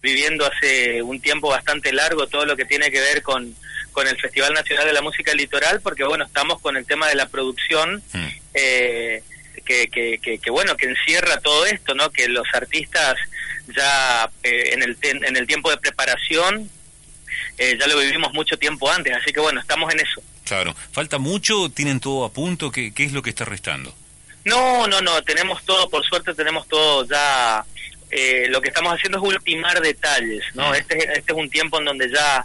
viviendo hace un tiempo bastante largo todo lo que tiene que ver con, con el Festival Nacional de la Música Litoral, porque bueno, estamos con el tema de la producción, mm. eh, que, que, que, bueno, que encierra todo esto, ¿no? Que los artistas ya eh, en, el en el tiempo de preparación eh, ya lo vivimos mucho tiempo antes, así que bueno, estamos en eso. Claro, ¿falta mucho? ¿Tienen todo a punto? ¿Qué, qué es lo que está restando? No, no, no, tenemos todo, por suerte tenemos todo ya eh, lo que estamos haciendo es ultimar detalles, ¿no? Este, este es un tiempo en donde ya,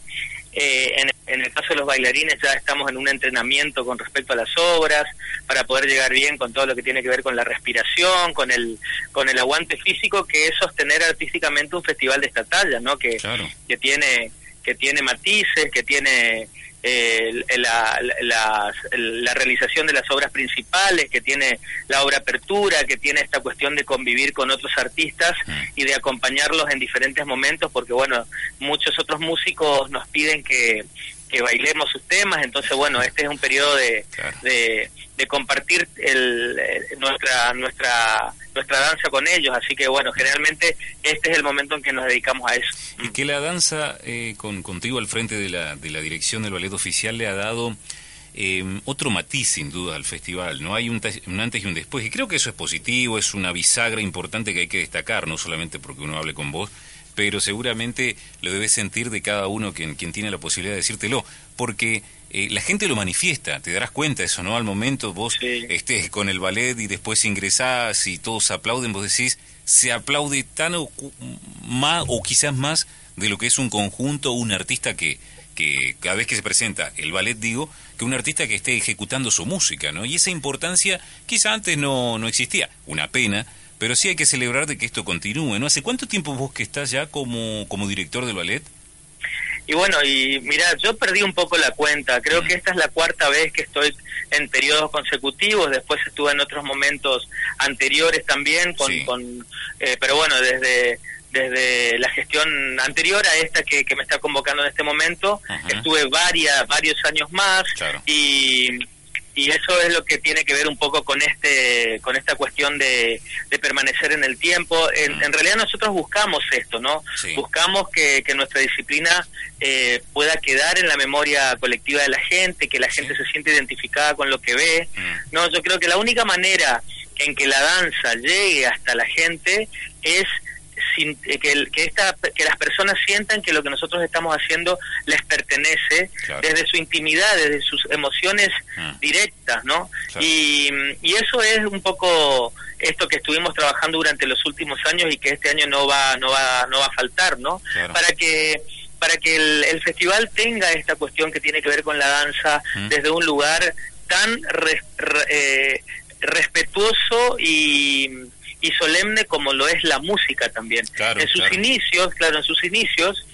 eh, en, el caso de los bailarines, ya estamos en un entrenamiento con respecto a las obras, para poder llegar bien con todo lo que tiene que ver con la respiración, con el, con el aguante físico, que es sostener artísticamente un festival de esta talla, ¿no? Que, que tiene que tiene matices, que tiene la, la, realización de las obras principales, que tiene la obra apertura, que tiene esta cuestión de convivir con otros artistas mm. y de acompañarlos en diferentes momentos, porque bueno, muchos otros músicos nos piden que, que bailemos sus temas, entonces bueno, este es un periodo de, de, compartir el, eh, nuestra nuestra nuestra danza con ellos, así que bueno, generalmente este es el momento en que nos dedicamos a eso. Y que la danza eh, con contigo al frente de la, de la dirección del ballet oficial le ha dado eh, otro matiz sin duda al festival, ¿no? Hay un, un, antes y un después, y creo que eso es positivo, es una bisagra importante que hay que destacar, no solamente porque uno hable con vos, pero seguramente lo debes sentir de cada uno quien, quien tiene la posibilidad de decírtelo, porque eh, la gente lo manifiesta, te darás cuenta de eso, ¿no? Al momento vos estés con el ballet y después ingresás y todos aplauden, vos decís, se aplaude tan o, más o quizás más de lo que es un conjunto, un artista que, que cada vez que se presenta el ballet, digo, que un artista que esté ejecutando su música, ¿no? Y esa importancia quizá antes no, no existía, una pena, pero sí hay que celebrar de que esto continúe, ¿no? ¿Hace cuánto tiempo vos que estás ya como, como director del ballet? Y bueno, y mira, yo perdí un poco la cuenta, creo que esta es la cuarta vez que estoy en periodos consecutivos, después estuve en otros momentos anteriores también, con, con eh, pero bueno, desde desde la gestión anterior a esta que, que me está convocando en este momento, estuve varias, varios años más y y eso es lo que tiene que ver un poco con este con esta cuestión de, de permanecer en el tiempo. En, mm. realidad nosotros buscamos esto no buscamos que, que, nuestra disciplina eh, pueda quedar en la memoria colectiva de la gente que la gente se siente identificada con lo que ve. Mm. no yo creo que la única manera en que la danza llegue hasta la gente es eh, que, que, esta, que las personas sientan que lo que nosotros estamos haciendo les pertenece desde su intimidad, desde sus emociones ah. directas, ¿no? Y, y eso es un poco esto que estuvimos trabajando durante los últimos años y que este año no va no va no va a faltar, ¿no? Para que para que el, festival tenga esta cuestión que tiene que ver con la danza mm. desde un lugar tan eh, respetuoso y y solemne como lo es la música también. en sus inicios, claro, en sus inicios,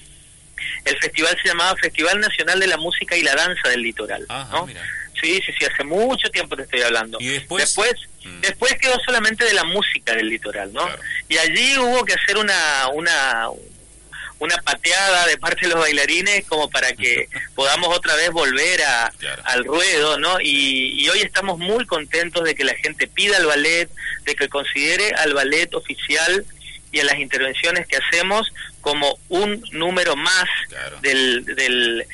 el festival se llamaba Festival Nacional de la Música y la Danza del Litoral. ¿no? Sí, sí, sí, hace mucho tiempo te estoy hablando. ¿Y después? Después, mm. después quedó solamente de la música del litoral, ¿no? Y allí hubo que hacer una, una, una pateada de parte de los bailarines como para que podamos otra vez volver a, al ruedo, ¿no? Y, y, hoy estamos muy contentos de que la gente pida al ballet, de que considere al ballet oficial y a las intervenciones que hacemos como un número más del, del,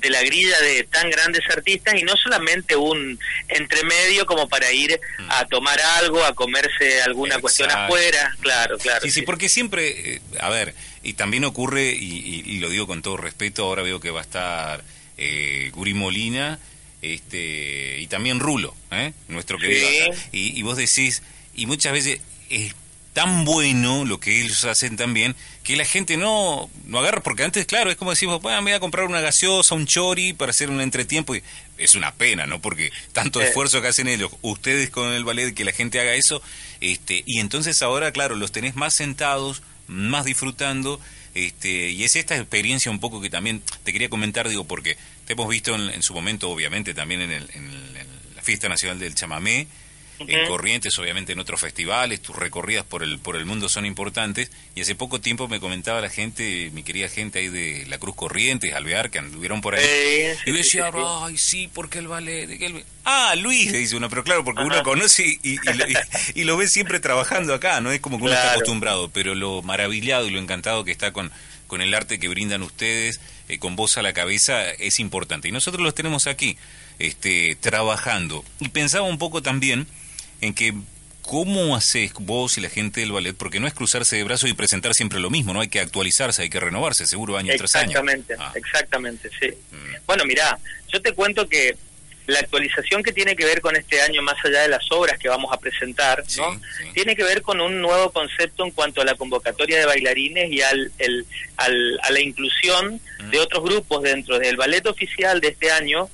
de la grilla de tan grandes artistas y no solamente un entremedio como para ir mm. a tomar algo, a comerse alguna cuestión afuera, claro, claro. Sí, sí, porque siempre, eh, a ver, y también ocurre, y, lo digo con todo respeto, ahora veo que va a estar eh, Guri Molina este, y también Rulo, ¿eh? nuestro querido. Y, y vos decís, y muchas veces es tan bueno lo que ellos hacen también que la gente no, no agarra, porque antes, claro, es como decimos, bueno, me voy a comprar una gaseosa, un chori para hacer un entretiempo, y es una pena, ¿no? Porque tanto esfuerzo que hacen ellos, ustedes con el ballet, que la gente haga eso, este, y entonces ahora, claro, los tenés más sentados, más disfrutando, este, y es esta experiencia un poco que también te quería comentar, digo, porque te hemos visto en, su momento, obviamente, también en, el, en la Fiesta Nacional del Chamamé, en Corrientes, obviamente en otros festivales, tus recorridas por el, por el mundo son importantes, y hace poco tiempo me comentaba la gente, mi querida gente ahí de la Cruz Corrientes, Alvear, que anduvieron por ahí, y decía, ay, sí, porque el ballet, ah, Luis, dice uno, pero claro, porque uno conoce y, y, lo, ve siempre trabajando acá, no es como que uno está acostumbrado, pero lo maravillado y lo encantado que está con, con el arte que brindan ustedes, eh, con voz a la cabeza, es importante, y nosotros los tenemos aquí, este, trabajando, y pensaba un poco también, en que ¿Cómo haces vos y la gente del ballet? Porque no es cruzarse de brazos y presentar siempre lo mismo, ¿no? Hay que actualizarse, hay que renovarse, seguro año tras año. Exactamente, ah. exactamente, sí. Mm. Bueno, mira, yo te cuento que la actualización que tiene que ver con este año, más allá de las obras que vamos a presentar, ¿no? tiene que ver con un nuevo concepto en cuanto a la convocatoria de bailarines y al, el, al a la inclusión mm. de otros grupos dentro del ballet oficial de este año.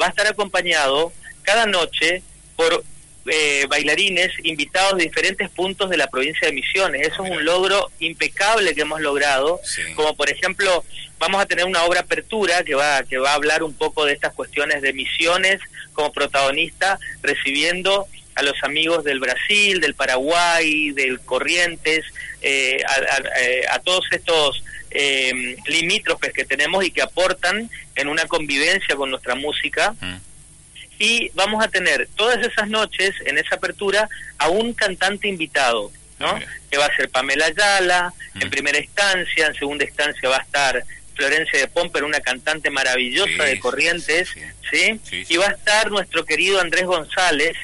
Va a estar acompañado cada noche por eh, bailarines invitados de diferentes puntos de la provincia de Misiones. Eso es un logro impecable que hemos logrado, como por ejemplo vamos a tener una obra apertura que va que va a hablar un poco de estas cuestiones de Misiones como protagonista, recibiendo a los amigos del Brasil, del Paraguay, del Corrientes, eh, eh, a, todos estos limítrofes que tenemos y que aportan en una convivencia con nuestra música. Mm y vamos a tener todas esas noches en esa apertura a un cantante invitado, ¿no? Que va a ser Pamela Ayala, en primera instancia, en segunda instancia va a estar Florencia de Pomper, una cantante maravillosa de Corrientes, sí, Y va a estar nuestro querido Andrés González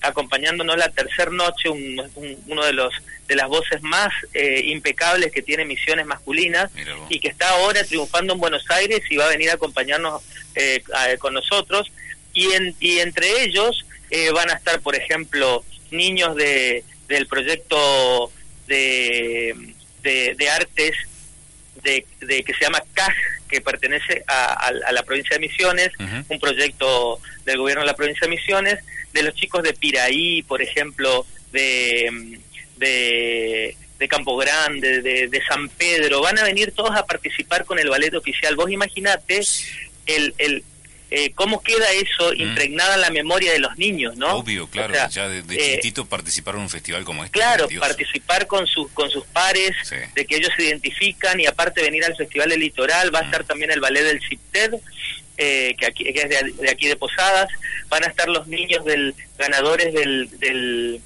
acompañándonos la tercera noche, uno de los de las voces más eh, impecables que tiene Misiones Masculinas y que está ahora triunfando en Buenos Aires y va a venir a acompañarnos eh, con nosotros y, en, y entre ellos eh, van a estar, por ejemplo, niños de, del proyecto de, de, artes de, de, que se llama CAJ, que pertenece a, la provincia de Misiones, un proyecto del gobierno de la provincia de Misiones, de los chicos de Piraí, por ejemplo, de, de, de Campo Grande, de, de, San Pedro, van a venir todos a participar con el ballet oficial. Vos imaginate el, el, eh, cómo queda eso mm. impregnada en la memoria de los niños, ¿no? Obvio, claro, ya de, de eh, participar en un festival como este. Claro, participar con sus con sus pares, de que ellos se identifican y aparte venir al Festival del Litoral, va a mm. estar también el ballet del CIPTED, eh, que, aquí, es de, aquí de Posadas, van a estar los niños del ganadores del, del,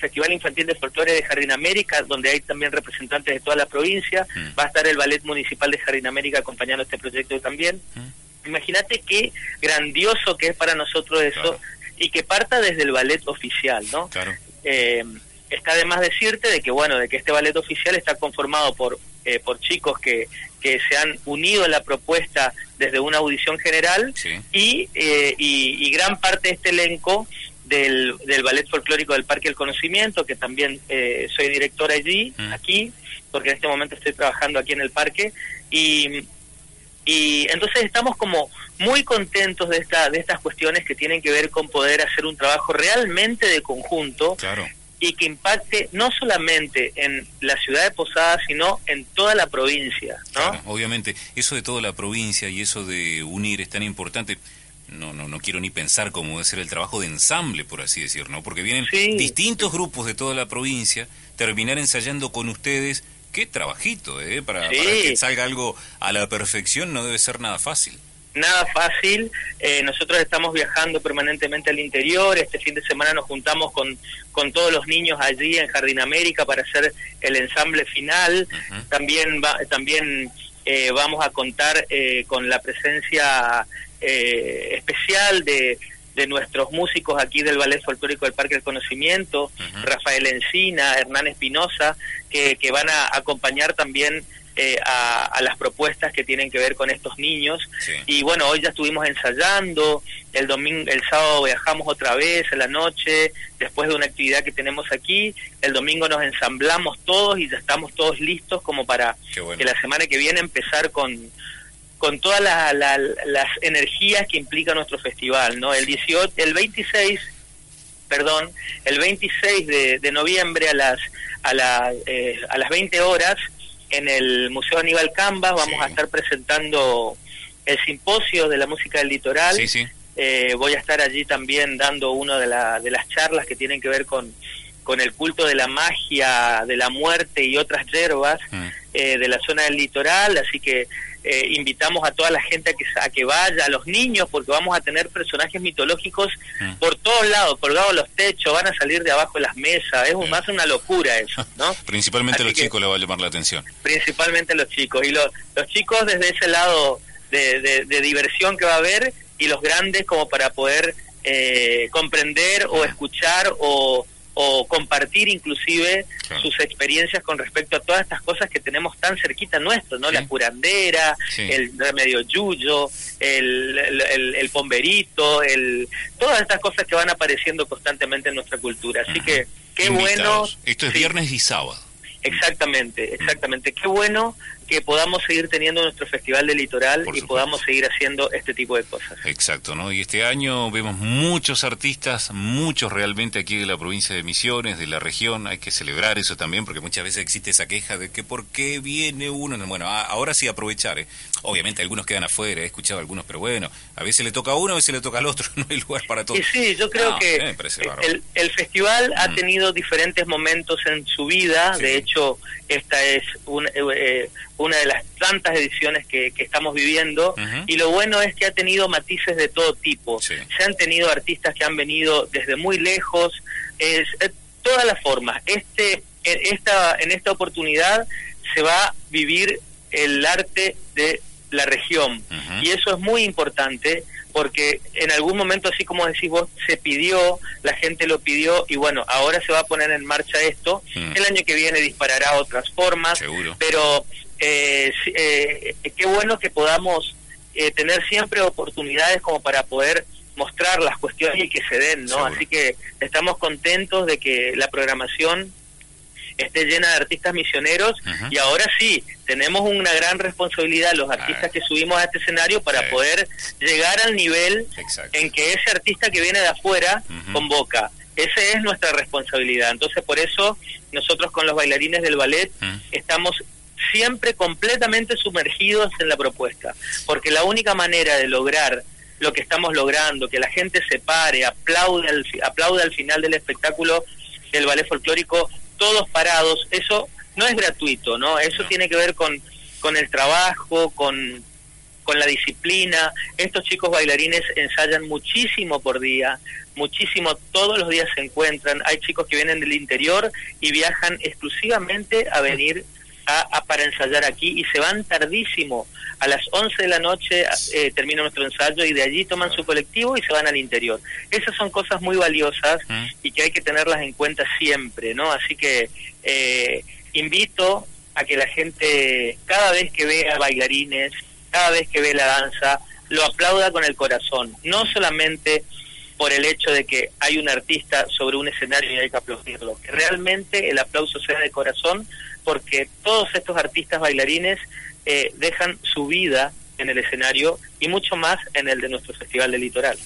Festival Infantil de Folclore de Jardín América, donde hay también representantes de toda la provincia, mm. va a estar el Ballet Municipal de Jardín América acompañando este proyecto también. Imagínate qué grandioso que es para nosotros eso y que parta desde el ballet oficial, ¿no? Claro. Eh, está además decirte de que bueno, de que este ballet oficial está conformado por eh, por chicos que, que se han unido a la propuesta desde una audición general y, eh, y, gran parte de este elenco del, del ballet folclórico del Parque del Conocimiento, que también soy director allí, mm. aquí, porque en este momento estoy trabajando aquí en el parque, y, y entonces estamos como muy contentos de esta de estas cuestiones que tienen que ver con poder hacer un trabajo realmente de conjunto y que impacte no solamente en la ciudad de Posadas sino en toda la provincia ¿no? obviamente eso de toda la provincia y eso de unir es tan importante no, no, no quiero ni pensar cómo debe ser el trabajo de ensamble, por así decir, ¿no? Porque vienen distintos grupos de toda la provincia, terminar ensayando con ustedes qué trabajito, ¿eh? Para, que salga algo a la perfección no debe ser nada fácil. Nada fácil. Eh, nosotros estamos viajando permanentemente al interior. Este fin de semana nos juntamos con, con todos los niños allí en Jardín América para hacer el ensamble final. También va, también eh, vamos a contar eh, con la presencia especial de de nuestros músicos aquí del Ballet Folclórico del Parque del Conocimiento, Rafael Encina, Hernán Espinosa, que, que, van a acompañar también eh, a, las propuestas que tienen que ver con estos niños. Y bueno, hoy ya estuvimos ensayando, el domingo, el sábado viajamos otra vez en la noche, después de una actividad que tenemos aquí, el domingo nos ensamblamos todos y ya estamos todos listos como para que la semana que viene empezar con con todas las energías que implica nuestro festival, ¿no? El 18, el 26, perdón, el 26 de, noviembre a las a, eh, a las 20 horas en el Museo Aníbal Cambas vamos a estar presentando el simposio de la música del litoral. eh, voy a estar allí también dando una de, de las charlas que tienen que ver con, con el culto de la magia, de la muerte y otras hierbas mm. eh, de la zona del litoral, así que eh, invitamos a toda la gente a que, a que vaya, a los niños, porque vamos a tener personajes mitológicos mm. por todos lados, colgados los techos, van a salir de abajo de las mesas, es más una locura eso, ¿no? Principalmente los chicos le va a llamar la atención. Principalmente los chicos, y los, los chicos desde ese lado de, de diversión que va a haber, y los grandes como para poder eh, comprender o escuchar o, o compartir inclusive sus experiencias con respecto a todas estas cosas que tenemos tan cerquita nuestro, ¿no? La curandera, el remedio yuyo, el, el, el, pomberito, el, todas estas cosas que van apareciendo constantemente en nuestra cultura. Así que qué bueno. Esto es viernes y sábado. Exactamente, exactamente. Qué bueno que podamos seguir teniendo nuestro Festival de Litoral y podamos seguir haciendo este tipo de cosas. Exacto, ¿no? Y este año vemos muchos artistas, muchos realmente aquí de la provincia de Misiones, de la región, hay que celebrar eso también, porque muchas veces existe esa queja de que por qué viene uno. Bueno, ahora sí aprovechar, ¿eh? Obviamente algunos quedan afuera, he escuchado algunos, pero bueno, a veces le toca a uno, a veces le toca al otro, no hay lugar para todos. sí, yo creo que el, festival ha mm. tenido diferentes momentos en su vida, de hecho, esta es un... Eh, una de las tantas ediciones que, estamos viviendo. Y lo bueno es que ha tenido matices de todo tipo. Se han tenido artistas que han venido desde muy lejos, es, eh, todas las formas. Este, en, esta, en esta oportunidad se va a vivir el arte de la región. Y eso es muy importante porque en algún momento, así como decís vos, se pidió, la gente lo pidió y bueno, ahora se va a poner en marcha esto. El año que viene disparará otras formas, pero eh, eh, qué bueno que podamos eh, tener siempre oportunidades como para poder mostrar las cuestiones y que se den, ¿no? Así que estamos contentos de que la programación esté llena de artistas misioneros. Y ahora sí, tenemos una gran responsabilidad los artistas que subimos a este escenario para poder llegar al nivel en que ese artista que viene de afuera convoca. Esa es nuestra responsabilidad. Entonces, por eso nosotros con los bailarines del ballet estamos siempre completamente sumergidos en la propuesta, porque la única manera de lograr lo que estamos logrando, que la gente se pare, aplaude al, aplaude al final del espectáculo del ballet folclórico, todos parados, eso no es gratuito, ¿no? Eso tiene que ver con, con el trabajo, con, con la disciplina. Estos chicos bailarines ensayan muchísimo por día, muchísimo, todos los días se encuentran. Hay chicos que vienen del interior y viajan exclusivamente a venir a, para ensayar aquí y se van tardísimo. A las 11 de la noche eh, termina nuestro ensayo y de allí toman su colectivo y se van al interior. Esas son cosas muy valiosas mm. y que hay que tenerlas en cuenta siempre, ¿no? Así que eh, invito a que la gente, cada vez que vea bailarines, cada vez que ve la danza, lo aplauda con el corazón, no solamente por el hecho de que hay un artista sobre un escenario y hay que aplaudirlo, que realmente el aplauso sea de corazón porque todos estos artistas bailarines eh, dejan su vida en el escenario y mucho más en el de nuestro Festival del Litoral.